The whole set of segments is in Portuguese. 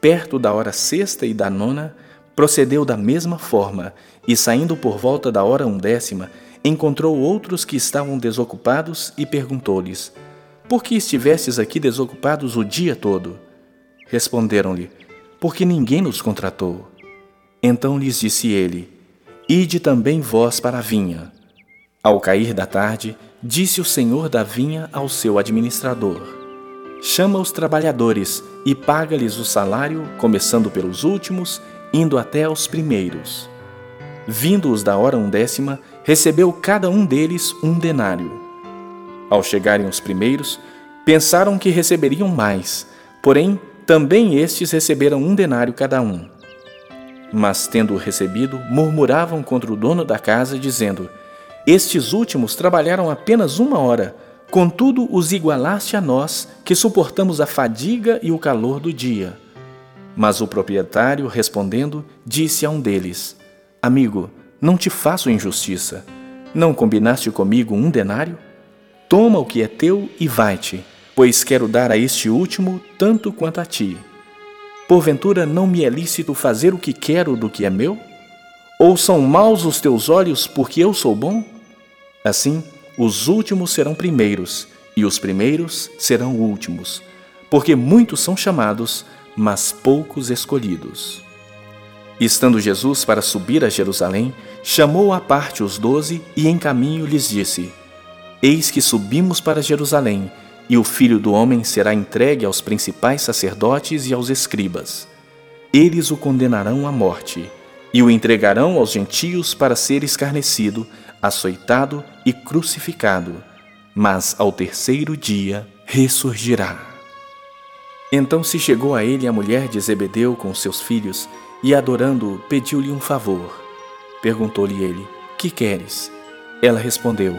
perto da hora sexta e da nona, procedeu da mesma forma, e saindo por volta da hora undécima, encontrou outros que estavam desocupados e perguntou-lhes: Por que estivestes aqui desocupados o dia todo? Responderam-lhe: Porque ninguém nos contratou. Então lhes disse ele: Ide também vós para a vinha. Ao cair da tarde, disse o senhor da vinha ao seu administrador: chama os trabalhadores e paga-lhes o salário, começando pelos últimos, indo até aos primeiros. Vindo-os da hora undécima, recebeu cada um deles um denário. Ao chegarem os primeiros, pensaram que receberiam mais, porém também estes receberam um denário cada um. Mas, tendo recebido, murmuravam contra o dono da casa, dizendo: Estes últimos trabalharam apenas uma hora Contudo, os igualaste a nós, que suportamos a fadiga e o calor do dia. Mas o proprietário, respondendo, disse a um deles: Amigo, não te faço injustiça. Não combinaste comigo um denário? Toma o que é teu e vai-te, pois quero dar a este último tanto quanto a ti. Porventura não me é lícito fazer o que quero do que é meu? Ou são maus os teus olhos porque eu sou bom? Assim, os últimos serão primeiros, e os primeiros serão últimos, porque muitos são chamados, mas poucos escolhidos. Estando Jesus para subir a Jerusalém, chamou à parte os doze e em caminho lhes disse: Eis que subimos para Jerusalém, e o filho do homem será entregue aos principais sacerdotes e aos escribas. Eles o condenarão à morte, e o entregarão aos gentios para ser escarnecido, açoitado e crucificado, mas ao terceiro dia ressurgirá. Então se chegou a ele a mulher de Zebedeu com seus filhos e, adorando-o, pediu-lhe um favor. Perguntou-lhe ele: Que queres? Ela respondeu: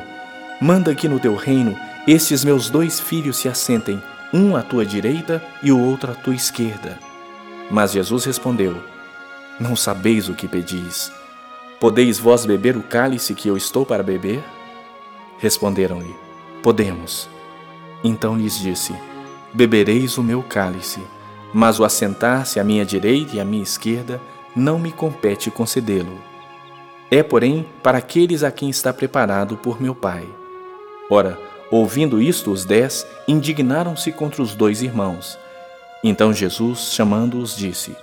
Manda que no teu reino estes meus dois filhos se assentem, um à tua direita e o outro à tua esquerda. Mas Jesus respondeu: Não sabeis o que pedis. Podeis vós beber o cálice que eu estou para beber? Responderam-lhe: Podemos. Então lhes disse: Bebereis o meu cálice, mas o assentar-se à minha direita e à minha esquerda não me compete concedê-lo. É, porém, para aqueles a quem está preparado por meu Pai. Ora, ouvindo isto, os dez indignaram-se contra os dois irmãos. Então Jesus, chamando-os, disse: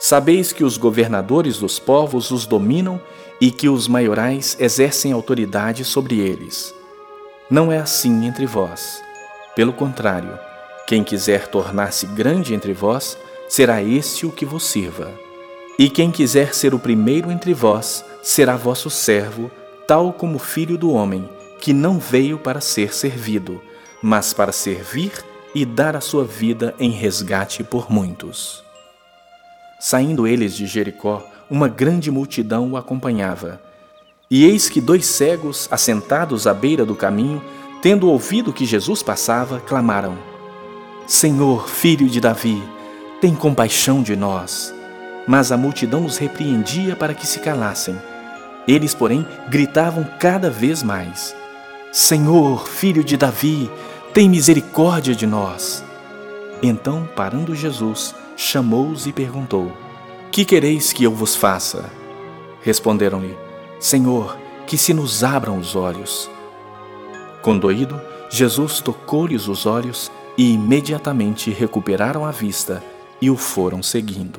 Sabeis que os governadores dos povos os dominam e que os maiorais exercem autoridade sobre eles. Não é assim entre vós. Pelo contrário, quem quiser tornar-se grande entre vós, será este o que vos sirva. E quem quiser ser o primeiro entre vós, será vosso servo, tal como o filho do homem, que não veio para ser servido, mas para servir e dar a sua vida em resgate por muitos. Saindo eles de Jericó, uma grande multidão o acompanhava. E eis que dois cegos, assentados à beira do caminho, tendo ouvido que Jesus passava, clamaram: Senhor, filho de Davi, tem compaixão de nós. Mas a multidão os repreendia para que se calassem. Eles, porém, gritavam cada vez mais: Senhor, filho de Davi, tem misericórdia de nós. Então, parando Jesus, chamou-os e perguntou: Que quereis que eu vos faça? Responderam-lhe: Senhor, que se nos abram os olhos. Condoído, Jesus tocou-lhes os olhos e imediatamente recuperaram a vista e o foram seguindo.